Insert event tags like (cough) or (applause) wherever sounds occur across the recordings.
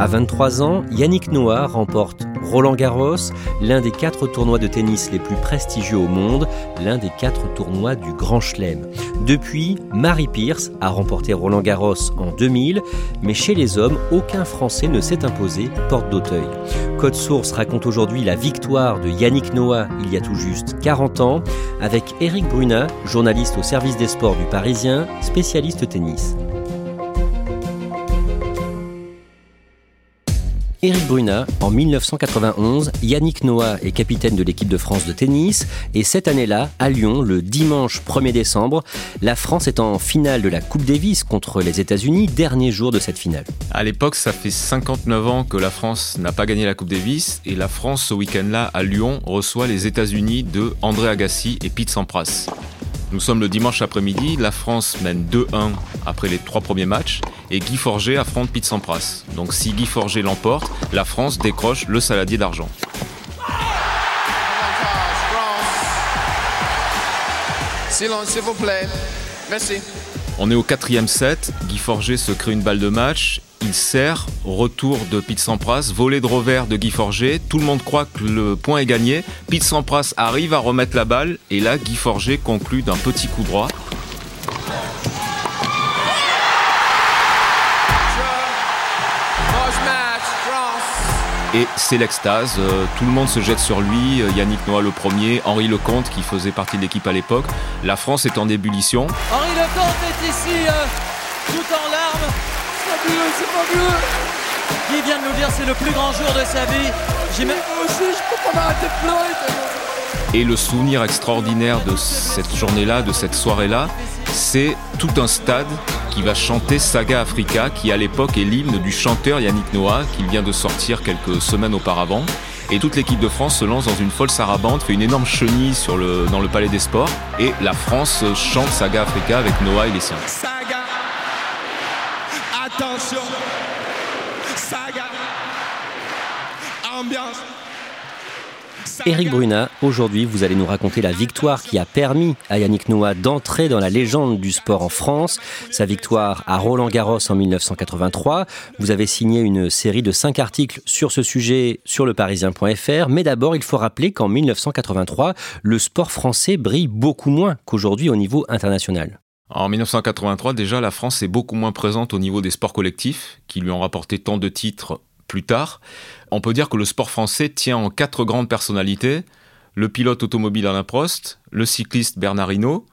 À 23 ans, Yannick Noah remporte Roland Garros, l'un des quatre tournois de tennis les plus prestigieux au monde, l'un des quatre tournois du Grand Chelem. Depuis, Marie Pierce a remporté Roland Garros en 2000, mais chez les hommes, aucun Français ne s'est imposé porte d'Auteuil. Code Source raconte aujourd'hui la victoire de Yannick Noah il y a tout juste 40 ans, avec Eric Brunat, journaliste au service des sports du Parisien, spécialiste tennis. Éric Brunat, en 1991, Yannick Noah est capitaine de l'équipe de France de tennis et cette année-là, à Lyon, le dimanche 1er décembre, la France est en finale de la Coupe Davis contre les États-Unis, dernier jour de cette finale. À l'époque, ça fait 59 ans que la France n'a pas gagné la Coupe Davis et la France, ce week-end-là, à Lyon, reçoit les États-Unis de André Agassi et Pete Sampras. Nous sommes le dimanche après-midi, la France mène 2-1 après les trois premiers matchs et Guy Forger affronte Pete Sampras. Donc si Guy Forger l'emporte, la France décroche le saladier d'argent. Silence, s'il vous plaît. Merci. On est au quatrième set, Guy Forger se crée une balle de match, il sert, retour de Pete Sampras, volée de revers de Guy Forger, tout le monde croit que le point est gagné, Pete Sampras arrive à remettre la balle, et là Guy Forger conclut d'un petit coup droit. Et c'est l'extase, euh, tout le monde se jette sur lui, euh, Yannick Noah le premier, Henri Lecomte qui faisait partie de l'équipe à l'époque. La France est en ébullition. Henri Lecomte est ici, euh, tout en larmes. C'est fabuleux, c'est fabuleux. Qui vient de nous dire c'est le plus grand jour de sa vie. J'ai même aussi, je peux pas m'arrêter de pleurer. Et le souvenir extraordinaire de cette journée-là, de cette soirée-là, c'est tout un stade qui va chanter Saga Africa, qui à l'époque est l'hymne du chanteur Yannick Noah, qui vient de sortir quelques semaines auparavant. Et toute l'équipe de France se lance dans une folle sarabande, fait une énorme chenille sur le, dans le Palais des Sports. Et la France chante Saga Africa avec Noah et les siens. Saga. Attention. Saga. Ambiance. Saga. Éric Brunat, aujourd'hui vous allez nous raconter la victoire qui a permis à Yannick Noah d'entrer dans la légende du sport en France, sa victoire à Roland Garros en 1983. Vous avez signé une série de cinq articles sur ce sujet sur leparisien.fr, mais d'abord il faut rappeler qu'en 1983, le sport français brille beaucoup moins qu'aujourd'hui au niveau international. En 1983, déjà, la France est beaucoup moins présente au niveau des sports collectifs, qui lui ont rapporté tant de titres plus tard. On peut dire que le sport français tient en quatre grandes personnalités le pilote automobile Alain Prost, le cycliste Bernard Hinault,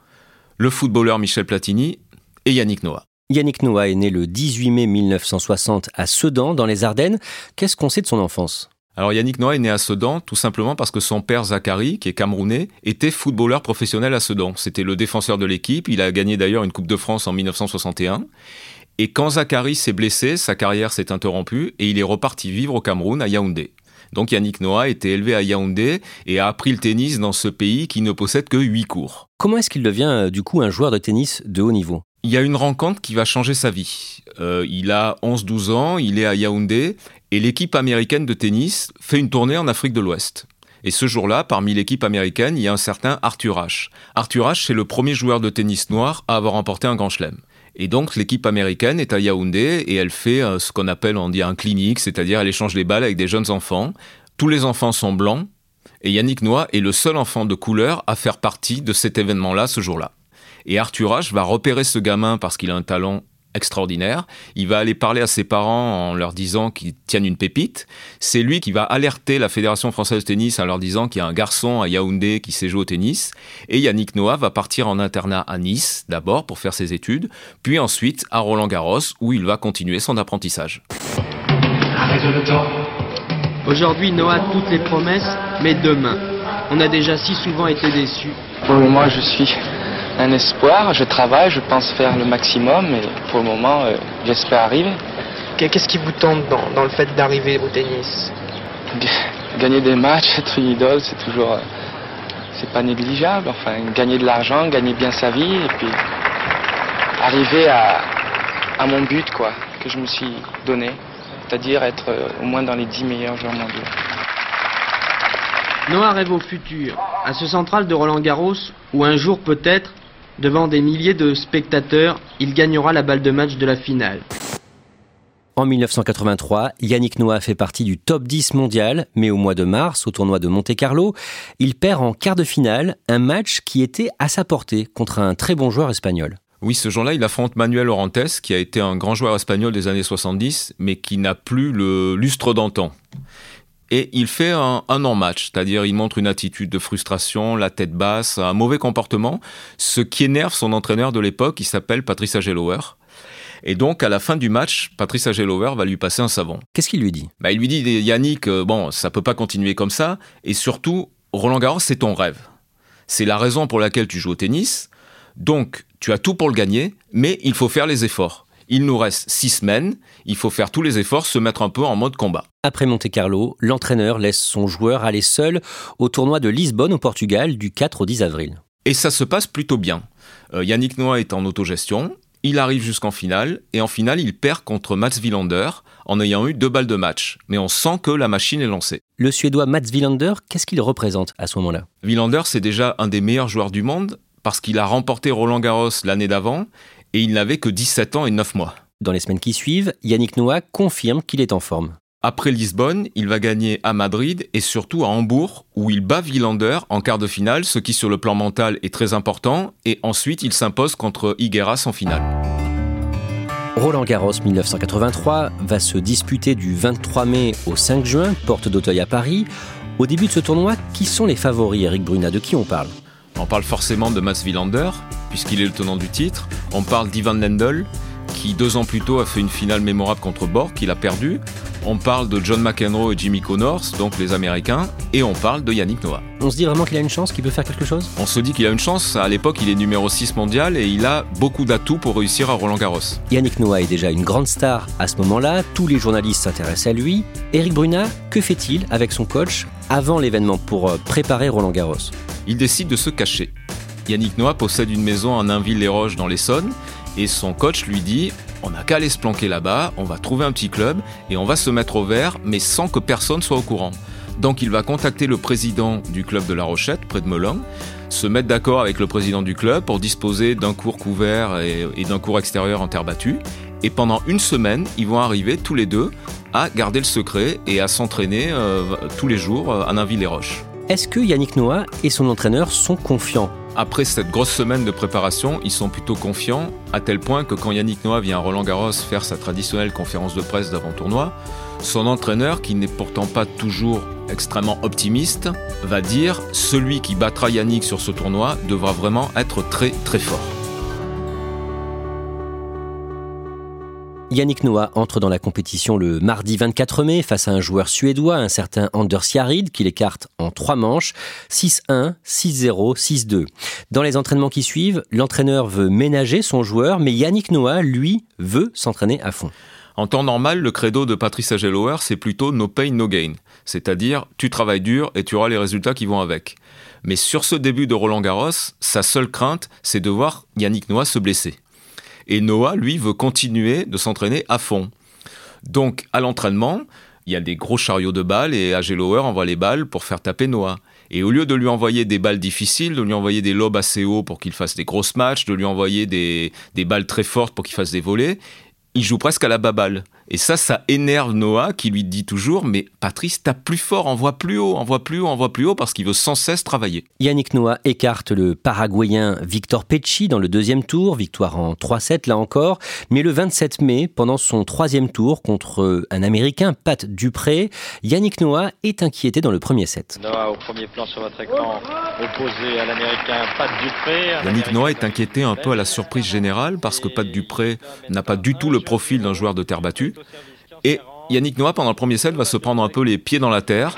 le footballeur Michel Platini et Yannick Noah. Yannick Noah est né le 18 mai 1960 à Sedan, dans les Ardennes. Qu'est-ce qu'on sait de son enfance? Alors Yannick Noah est né à Sedan tout simplement parce que son père Zachary, qui est camerounais, était footballeur professionnel à Sedan. C'était le défenseur de l'équipe, il a gagné d'ailleurs une Coupe de France en 1961. Et quand Zachary s'est blessé, sa carrière s'est interrompue et il est reparti vivre au Cameroun, à Yaoundé. Donc Yannick Noah a été élevé à Yaoundé et a appris le tennis dans ce pays qui ne possède que huit cours. Comment est-ce qu'il devient euh, du coup un joueur de tennis de haut niveau? Il y a une rencontre qui va changer sa vie. Euh, il a 11-12 ans, il est à Yaoundé et l'équipe américaine de tennis fait une tournée en Afrique de l'Ouest. Et ce jour-là, parmi l'équipe américaine, il y a un certain Arthur Ashe. Arthur Ashe, c'est le premier joueur de tennis noir à avoir remporté un grand chelem. Et donc l'équipe américaine est à Yaoundé et elle fait euh, ce qu'on appelle, on un clinique, c'est-à-dire elle échange les balles avec des jeunes enfants. Tous les enfants sont blancs et Yannick Noah est le seul enfant de couleur à faire partie de cet événement-là ce jour-là. Et Arthur H va repérer ce gamin parce qu'il a un talent extraordinaire. Il va aller parler à ses parents en leur disant qu'ils tiennent une pépite. C'est lui qui va alerter la Fédération française de tennis en leur disant qu'il y a un garçon à Yaoundé qui sait jouer au tennis. Et Yannick Noah va partir en internat à Nice, d'abord pour faire ses études, puis ensuite à Roland Garros où il va continuer son apprentissage. Aujourd'hui, Noah a toutes les promesses, mais demain. On a déjà si souvent été déçus. Pour le moment, je suis un espoir. Je travaille, je pense faire le maximum et pour le moment, euh, j'espère arriver. Qu'est-ce qui vous tente dans, dans le fait d'arriver au tennis? Gagner des matchs, (laughs) être une idole, c'est toujours. euh, c'est pas négligeable. Enfin, gagner de l'argent, gagner bien sa vie et puis arriver à, à mon but, quoi, que je me suis donné. C'est-à-dire être euh, au moins dans les 10 meilleurs joueurs mondiaux. Noah rêve au futur, à ce central de Roland Garros, où un jour peut-être, devant des milliers de spectateurs, il gagnera la balle de match de la finale. En 1983, Yannick Noah fait partie du top 10 mondial, mais au mois de mars, au tournoi de Monte-Carlo, il perd en quart de finale un match qui était à sa portée contre un très bon joueur espagnol. Oui, ce jour-là, il affronte Manuel Orantes, qui a été un grand joueur espagnol des années 70, mais qui n'a plus le lustre d'antan. Et il fait un, un non-match, c'est-à-dire il montre une attitude de frustration, la tête basse, un mauvais comportement, ce qui énerve son entraîneur de l'époque, qui s'appelle Patrice Agelower. Et donc, à la fin du match, Patrice Agelower va lui passer un savon. Qu'est-ce qu'il lui dit? Bah, Il lui dit, Yannick, euh, bon, ça peut pas continuer comme ça, et surtout, Roland Garros, c'est ton rêve. C'est la raison pour laquelle tu joues au tennis, donc tu as tout pour le gagner, mais il faut faire les efforts. Il nous reste six semaines, il faut faire tous les efforts, se mettre un peu en mode combat. Après Monte-Carlo, l'entraîneur laisse son joueur aller seul au tournoi de Lisbonne au Portugal du 4 au 10 avril. Et ça se passe plutôt bien. Euh, Yannick Noah est en autogestion, il arrive jusqu'en finale, et en finale, il perd contre Mats Wilander en ayant eu deux balles de match. Mais on sent que la machine est lancée. Le Suédois Mats Wilander, qu'est-ce qu'il représente à ce moment-là? Wilander, c'est déjà un des meilleurs joueurs du monde parce qu'il a remporté Roland Garros l'année d'avant et il n'avait que 17 ans et 9 mois. Dans les semaines qui suivent, Yannick Noah confirme qu'il est en forme. Après Lisbonne, il va gagner à Madrid et surtout à Hambourg, où il bat Wilander en quart de finale, ce qui sur le plan mental est très important, et ensuite il s'impose contre Higueras en finale. Roland Garros 1983 va se disputer du 23 mai au 5 juin, porte d'Auteuil à Paris. Au début de ce tournoi, qui sont les favoris, Eric Bruna De qui on parle? On parle forcément de Mats Wilander, puisqu'il est le tenant du titre. On parle d'Ivan Lendl, qui deux ans plus tôt a fait une finale mémorable contre Borg, qu'il a perdu. On parle de John McEnroe et Jimmy Connors, donc les Américains, et on parle de Yannick Noah. On se dit vraiment qu'il a une chance, qu'il peut faire quelque chose? On se dit qu'il a une chance, à l'époque il est numéro 6 mondial et il a beaucoup d'atouts pour réussir à Roland Garros. Yannick Noah est déjà une grande star à ce moment-là, tous les journalistes s'intéressent à lui. Eric Bruna, que fait-il avec son coach avant l'événement pour euh, préparer Roland Garros? Il décide de se cacher. Yannick Noah possède une maison en Nainville-les-Roches dans l'Essonne et son coach lui dit on n'a qu'à aller se planquer là-bas, on va trouver un petit club et on va se mettre au vert, mais sans que personne soit au courant. Donc il va contacter le président du club de La Rochette, près de Melun, se mettre d'accord avec le président du club pour disposer d'un cours couvert et, d'un cours extérieur en terre battue. Et pendant une semaine, ils vont arriver tous les deux à garder le secret et à s'entraîner euh, tous les jours euh, à Nainville-les-Roches. Est-ce que Yannick Noah et son entraîneur sont confiants? Après cette grosse semaine de préparation, ils sont plutôt confiants, à tel point que quand Yannick Noah vient à Roland Garros faire sa traditionnelle conférence de presse d'avant-tournoi, son entraîneur, qui n'est pourtant pas toujours extrêmement optimiste, va dire celui qui battra Yannick sur ce tournoi devra vraiment être très très fort. Yannick Noah entre dans la compétition le mardi 24 mai face à un joueur suédois, un certain Anders Jarid, qui l'écarte en trois manches, 6-1, 6-0, 6-2. Dans les entraînements qui suivent, l'entraîneur veut ménager son joueur, mais Yannick Noah, lui, veut s'entraîner à fond. En temps normal, le credo de Patrice Agelower, c'est plutôt no pain, no gain. C'est-à-dire, tu travailles dur et tu auras les résultats qui vont avec. Mais sur ce début de Roland Garros, sa seule crainte, c'est de voir Yannick Noah se blesser. Et Noah, lui, veut continuer de s'entraîner à fond. Donc, à l'entraînement, il y a des gros chariots de balles et Agelower envoie les balles pour faire taper Noah. Et au lieu de lui envoyer des balles difficiles, de lui envoyer des lobes assez hauts pour qu'il fasse des grosses matchs, de lui envoyer des, des balles très fortes pour qu'il fasse des volets, il joue presque à la baballe. Et ça, ça énerve Noah qui lui dit toujours Mais Patrice, tape plus fort, envoie plus haut, envoie plus haut, envoie plus haut parce qu'il veut sans cesse travailler. Yannick Noah écarte le Paraguayen Victor Pecci dans le deuxième tour, victoire en 3-7 là encore. Mais le 27 mai, pendant son troisième tour contre un Américain, Pat Dupré, Yannick Noah est inquiété dans le premier set. Noah au premier plan sur votre écran, opposé à l'Américain Pat Dupré. Yannick Noah est inquiété un peu à la surprise générale parce que Pat Dupré n'a pas du tout le profil d'un joueur de terre battue. Et Yannick Noah, pendant le premier set, va se prendre un peu les pieds dans la terre.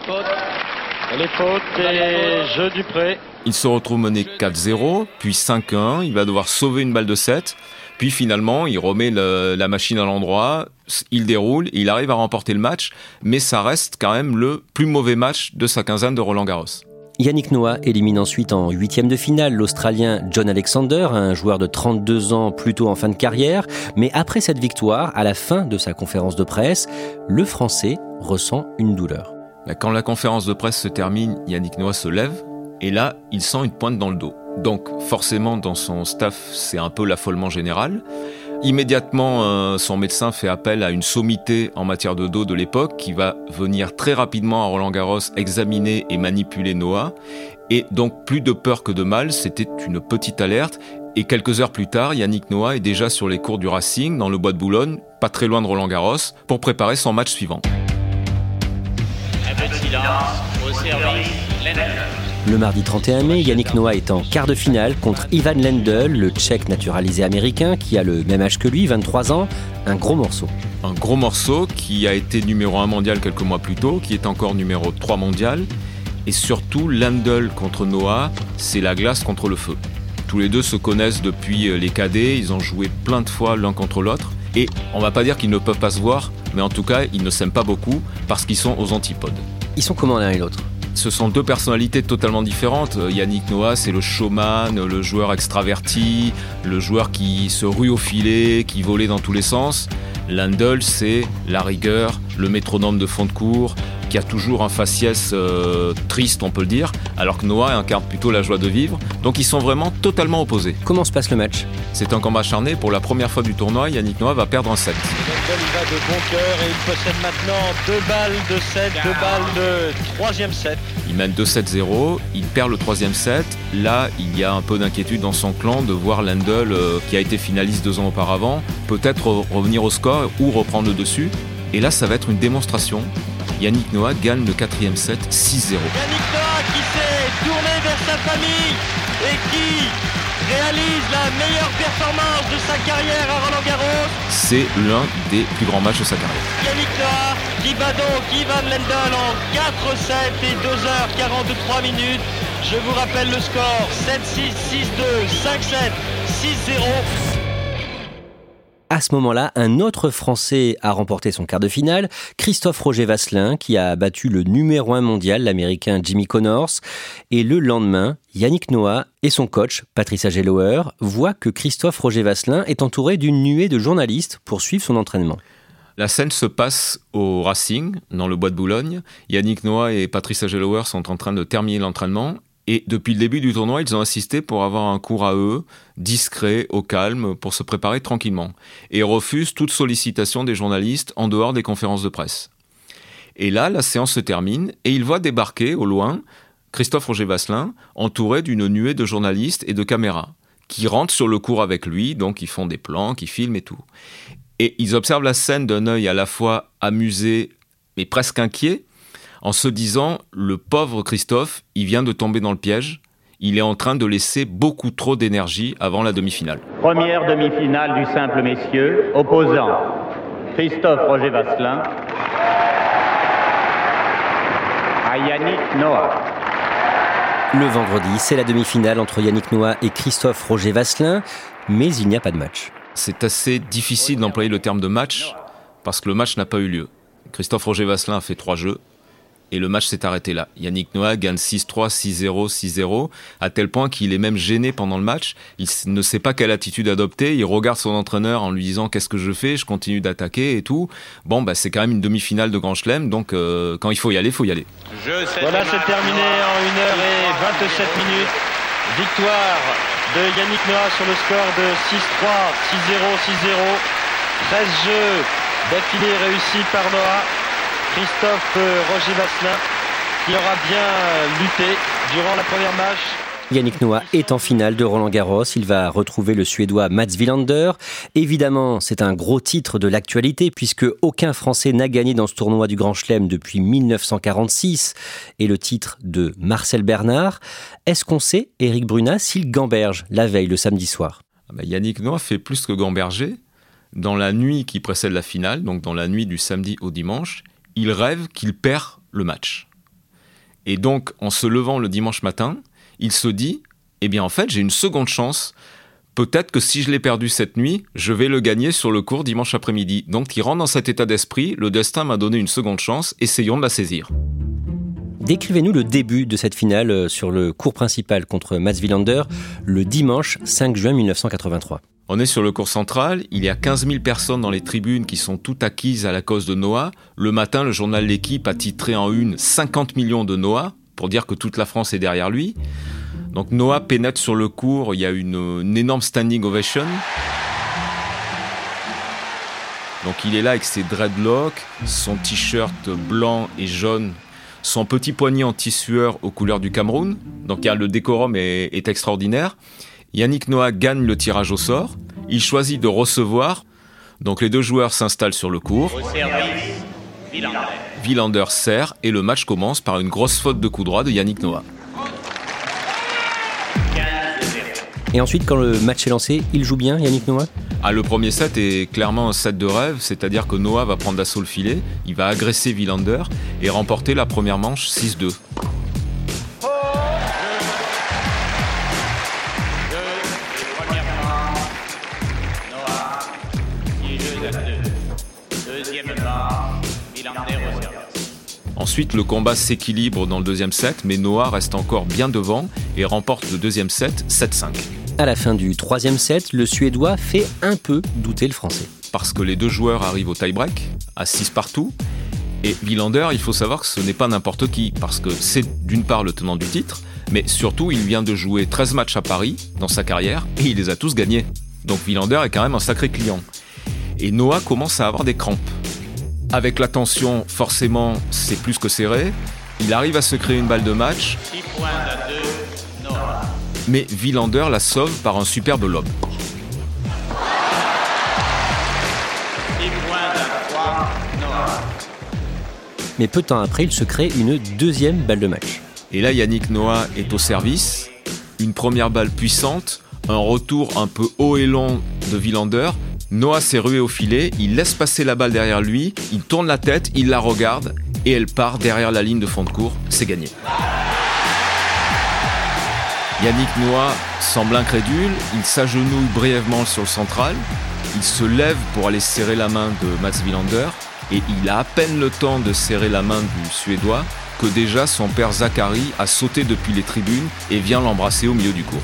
Les fautes et jeu du prêt. Il se retrouve mené 4-0, puis 5-1. Il va devoir sauver une balle de 7. Puis finalement, il remet le, la machine à l'endroit, il déroule, il arrive à remporter le match, mais ça reste quand même le plus mauvais match de sa quinzaine de Roland Garros. Yannick Noah élimine ensuite en huitième de finale l'Australien John Alexander, un joueur de 32 ans plutôt en fin de carrière. Mais après cette victoire, à la fin de sa conférence de presse, le Français ressent une douleur. Quand la conférence de presse se termine, Yannick Noah se lève et là, il sent une pointe dans le dos. Donc forcément, dans son staff, c'est un peu l'affolement général. Immédiatement, euh, son médecin fait appel à une sommité en matière de dos de l'époque qui va venir très rapidement à Roland Garros examiner et manipuler Noah. Et donc plus de peur que de mal, c'était une petite alerte. Et quelques heures plus tard, Yannick Noah est déjà sur les cours du Racing dans le bois de Boulogne, pas très loin de Roland Garros, pour préparer son match suivant. Un silence au service. Le mardi 31 mai, Yannick Noah est en quart de finale contre Ivan Lendl, le tchèque naturalisé américain qui a le même âge que lui, 23 ans. Un gros morceau. Un gros morceau qui a été numéro 1 mondial quelques mois plus tôt, qui est encore numéro 3 mondial. Et surtout, Lendl contre Noah, c'est la glace contre le feu. Tous les deux se connaissent depuis les cadets, ils ont joué plein de fois l'un contre l'autre. Et on va pas dire qu'ils ne peuvent pas se voir, mais en tout cas, ils ne s'aiment pas beaucoup parce qu'ils sont aux antipodes. Ils sont comment l'un et l'autre? Ce sont deux personnalités totalement différentes. Yannick Noah, c'est le showman, le joueur extraverti, le joueur qui se rue au filet, qui volait dans tous les sens. Landel, c'est la rigueur, le métronome de fond de cours, qui a toujours un faciès euh, triste, on peut le dire, alors que Noah incarne plutôt la joie de vivre. Donc ils sont vraiment totalement opposés. Comment se passe le match? C'est un combat acharné. Pour la première fois du tournoi, Yannick Noah va perdre un set. il va de bon cœur et il possède maintenant deux balles de 7, deux balles de troisième set. Il mène 2-7-0, il perd le troisième set. Là, il y a un peu d'inquiétude dans son clan de voir Lendl, euh, qui a été finaliste deux ans auparavant, peut-être revenir au score ou reprendre le dessus. Et là, ça va être une démonstration. Yannick Noah gagne le quatrième set 6-0. Yannick Noah qui s'est tourné vers sa famille et qui réalise la meilleure performance de sa carrière à Roland Garros. C'est l'un des plus grands matchs de sa carrière. Yannick Noah qui bat donc Ivan Lendl en 4-7 et 2h43 minutes. Je vous rappelle le score 7-6, 6-2, 5-7, 6-0. À ce moment-là, un autre Français a remporté son quart de finale, Christophe Roger Vasselin, qui a battu le numéro un mondial, l'américain Jimmy Connors. Et le lendemain, Yannick Noah et son coach, Patricia Gelauer, voient que Christophe Roger Vasselin est entouré d'une nuée de journalistes pour suivre son entraînement. La scène se passe au Racing, dans le bois de Boulogne. Yannick Noah et Patricia Gelauer sont en train de terminer l'entraînement et depuis le début du tournoi, ils ont insisté pour avoir un cours à eux, discret, au calme, pour se préparer tranquillement. Et refusent toute sollicitation des journalistes en dehors des conférences de presse. Et là, la séance se termine et ils voient débarquer au loin Christophe Roger Vasselin, entouré d'une nuée de journalistes et de caméras, qui rentrent sur le cours avec lui, donc ils font des plans, qui filment et tout. Et ils observent la scène d'un œil à la fois amusé, mais presque inquiet, en se disant le pauvre Christophe, il vient de tomber dans le piège, il est en train de laisser beaucoup trop d'énergie avant la demi-finale. Première demi-finale du simple messieurs, opposant Christophe Roger Vasselin à Yannick Noah. Le vendredi, c'est la demi-finale entre Yannick Noah et Christophe Roger Vasselin, mais il n'y a pas de match. C'est assez difficile d'employer le terme de match parce que le match n'a pas eu lieu. Christophe Roger Vasselin a fait trois jeux, Et le match s'est arrêté là. Yannick Noah gagne 6-3, 6-0, 6-0, à tel point qu'il est même gêné pendant le match. Il ne sait pas quelle attitude adopter. Il regarde son entraîneur en lui disant qu'est-ce que je fais, je continue d'attaquer et tout. Bon, bah, c'est quand même une demi-finale de Grand Chelem, donc euh, quand il faut y aller, il faut y aller. Voilà, c'est terminé en 1h27 minutes. Victoire de Yannick Noah sur le score de 6-3, 6-0, 6-0. 13 jeux d'affilée réussis par Noah. Christophe euh, Roger Vasselin qui aura bien lutté durant la première match. Yannick Noah est en finale de Roland Garros. Il va retrouver le Suédois Mats Wilander. Évidemment, c'est un gros titre de l'actualité puisque aucun Français n'a gagné dans ce tournoi du Grand Chelem depuis 1946 et le titre de Marcel Bernard. Est-ce qu'on sait, Eric Brunat, s'il gamberge la veille, le samedi soir? Ah bah, Yannick Noah fait plus que gamberger. Dans la nuit qui précède la finale, donc dans la nuit du samedi au dimanche, il rêve qu'il perd le match. Et donc, en se levant le dimanche matin, il se dit, eh bien en fait, j'ai une seconde chance. Peut-être que si je l'ai perdu cette nuit, je vais le gagner sur le cours dimanche après-midi. Donc il rentre dans cet état d'esprit, le destin m'a donné une seconde chance, essayons de la saisir. Décrivez-nous le début de cette finale euh, sur le cours principal contre Mats Wilander le dimanche 5 juin 1983. On est sur le cours central, il y a 15 000 personnes dans les tribunes qui sont toutes acquises à la cause de Noah. Le matin, le journal L'équipe a titré en une 50 millions de Noah, pour dire que toute la France est derrière lui. Donc Noah pénètre sur le cours, il y a une, énorme standing ovation. Donc il est là avec ses dreadlocks, son t-shirt blanc et jaune, son petit poignet anti-sueur aux couleurs du Cameroun. Donc le décorum est extraordinaire. Yannick Noah gagne le tirage au sort. Il choisit de recevoir. Donc les deux joueurs s'installent sur le court. Villander sert et le match commence par une grosse faute de coup droit de Yannick Noah. Et ensuite, quand le match est lancé, il joue bien, Yannick Noah? Ah, Le premier set est clairement un set de rêve, c'est-à-dire que Noah va prendre d'assaut le filet, il va agresser Villander et remporter la première manche 6-2. Ensuite, le combat s'équilibre dans le deuxième set, mais Noah reste encore bien devant et remporte le deuxième set 7-5. À la fin du troisième set, le Suédois fait un peu douter le Français. Parce que les deux joueurs arrivent au tie-break, à 6 partout, et Villander, il faut savoir que ce n'est pas n'importe qui, parce que c'est d'une part le tenant du titre, mais surtout il vient de jouer 13 matchs à Paris dans sa carrière, et il les a tous gagnés. Donc Villander est quand même un sacré client. Et Noah commence à avoir des crampes. Avec la tension, forcément, c'est plus que serré. Il arrive à se créer une balle de match. Mais Villander la sauve par un superbe lob. Mais peu de temps après, il se crée une deuxième balle de match. Et là, Yannick Noah est au service. Une première balle puissante, un retour un peu haut et long de Villander, Noah s'est rué au filet, il laisse passer la balle derrière lui, il tourne la tête, il la regarde et elle part derrière la ligne de fond de cours. C'est gagné. Yannick Noah semble incrédule, il s'agenouille brièvement sur le central, il se lève pour aller serrer la main de Mats Wilander et il a à peine le temps de serrer la main du Suédois que déjà son père Zachary a sauté depuis les tribunes et vient l'embrasser au milieu du cours.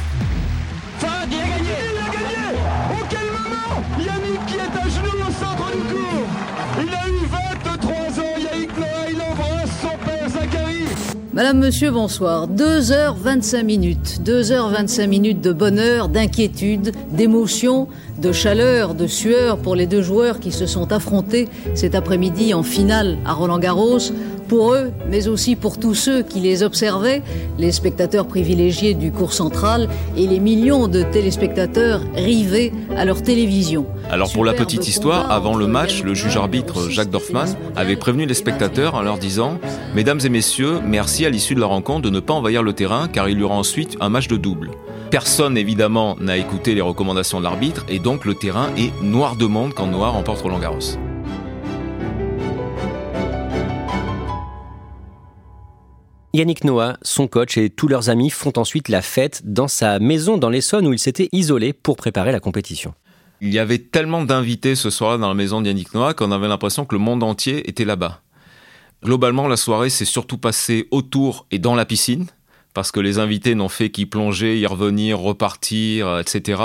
Madame, Monsieur, bonsoir. 2h25 minutes. 2h25 minutes de bonheur, d'inquiétude, d'émotion, de chaleur, de sueur pour les deux joueurs qui se sont affrontés cet après-midi en finale à Roland-Garros. Pour eux, mais aussi pour tous ceux qui les observaient, les spectateurs privilégiés du cours central et les millions de téléspectateurs rivés à leur télévision. Alors pour la petite histoire, avant le match, le juge arbitre Jacques Dorfman avait prévenu les spectateurs en leur disant Mesdames et messieurs, merci à l'issue de la rencontre de ne pas envahir le terrain car il y aura ensuite un match de double. Personne évidemment n'a écouté les recommandations de l'arbitre et donc le terrain est noir de monde quand Noir remporte Roland Garros. Yannick Noah, son coach et tous leurs amis font ensuite la fête dans sa maison dans l'Essonne où il s'était isolé pour préparer la compétition. Il y avait tellement d'invités ce soir-là dans la maison de Yannick Noah qu'on avait l'impression que le monde entier était là-bas. Globalement, la soirée s'est surtout passée autour et dans la piscine, parce que les invités n'ont fait qu'y plonger, y revenir, repartir, etc.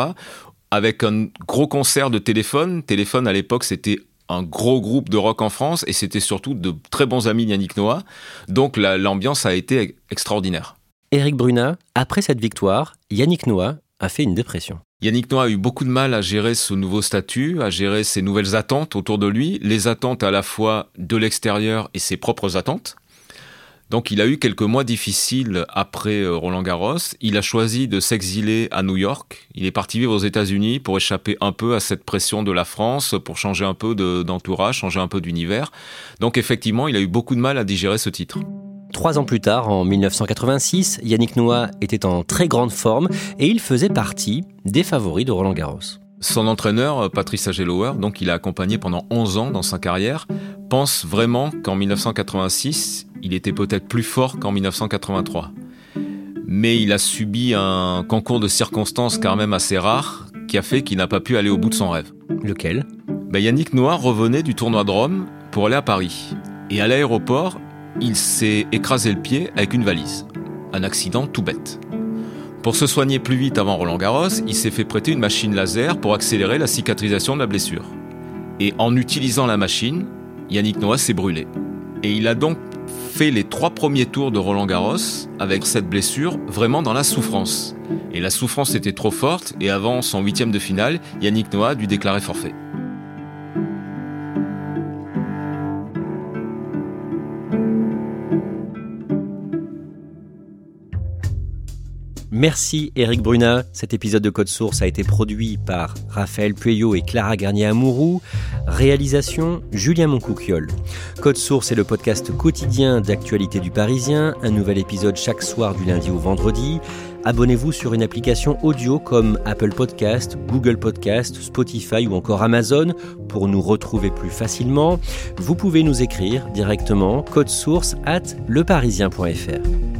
Avec un gros concert de téléphone. Téléphone, à l'époque, c'était un gros groupe de rock en France et c'était surtout de très bons amis Yannick Noah. Donc l'ambiance a été extraordinaire. Eric Bruna, après cette victoire, Yannick Noah a fait une dépression. Yannick Noah a eu beaucoup de mal à gérer ce nouveau statut, à gérer ses nouvelles attentes autour de lui, les attentes à la fois de l'extérieur et ses propres attentes. Donc il a eu quelques mois difficiles après euh, Roland Garros. Il a choisi de s'exiler à New York. Il est parti vivre aux États-Unis pour échapper un peu à cette pression de la France, pour changer un peu d'entourage, changer un peu d'univers. Donc effectivement, il a eu beaucoup de mal à digérer ce titre. Trois ans plus tard, en 1986, Yannick Noah était en très grande forme et il faisait partie des favoris de Roland Garros. Son entraîneur, Patrice Agelower, donc il a accompagné pendant 11 ans dans sa carrière, pense vraiment qu'en 1986, il était peut-être plus fort qu'en 1983. Mais il a subi un concours de circonstances quand même assez rare qui a fait qu'il n'a pas pu aller au bout de son rêve. Lequel? Ben Yannick Noah revenait du tournoi de Rome pour aller à Paris. Et à l'aéroport, il s'est écrasé le pied avec une valise. Un accident tout bête. Pour se soigner plus vite avant Roland Garros, il s'est fait prêter une machine laser pour accélérer la cicatrisation de la blessure. Et en utilisant la machine, Yannick Noah s'est brûlé. Et il a donc fait les trois premiers tours de Roland Garros avec cette blessure vraiment dans la souffrance. Et la souffrance était trop forte et avant son huitième de finale, Yannick Noah dû déclarer forfait. Merci Eric Bruna. Cet épisode de Code Source a été produit par Raphaël Pueyo et Clara Garnier-Amouroux. Réalisation Julien Moncouquiol. Code Source est le podcast quotidien d'actualité du Parisien. Un nouvel épisode chaque soir du lundi au vendredi. Abonnez-vous sur une application audio comme Apple Podcast, Google Podcast, Spotify ou encore Amazon pour nous retrouver plus facilement. Vous pouvez nous écrire directement code source at leparisien.fr.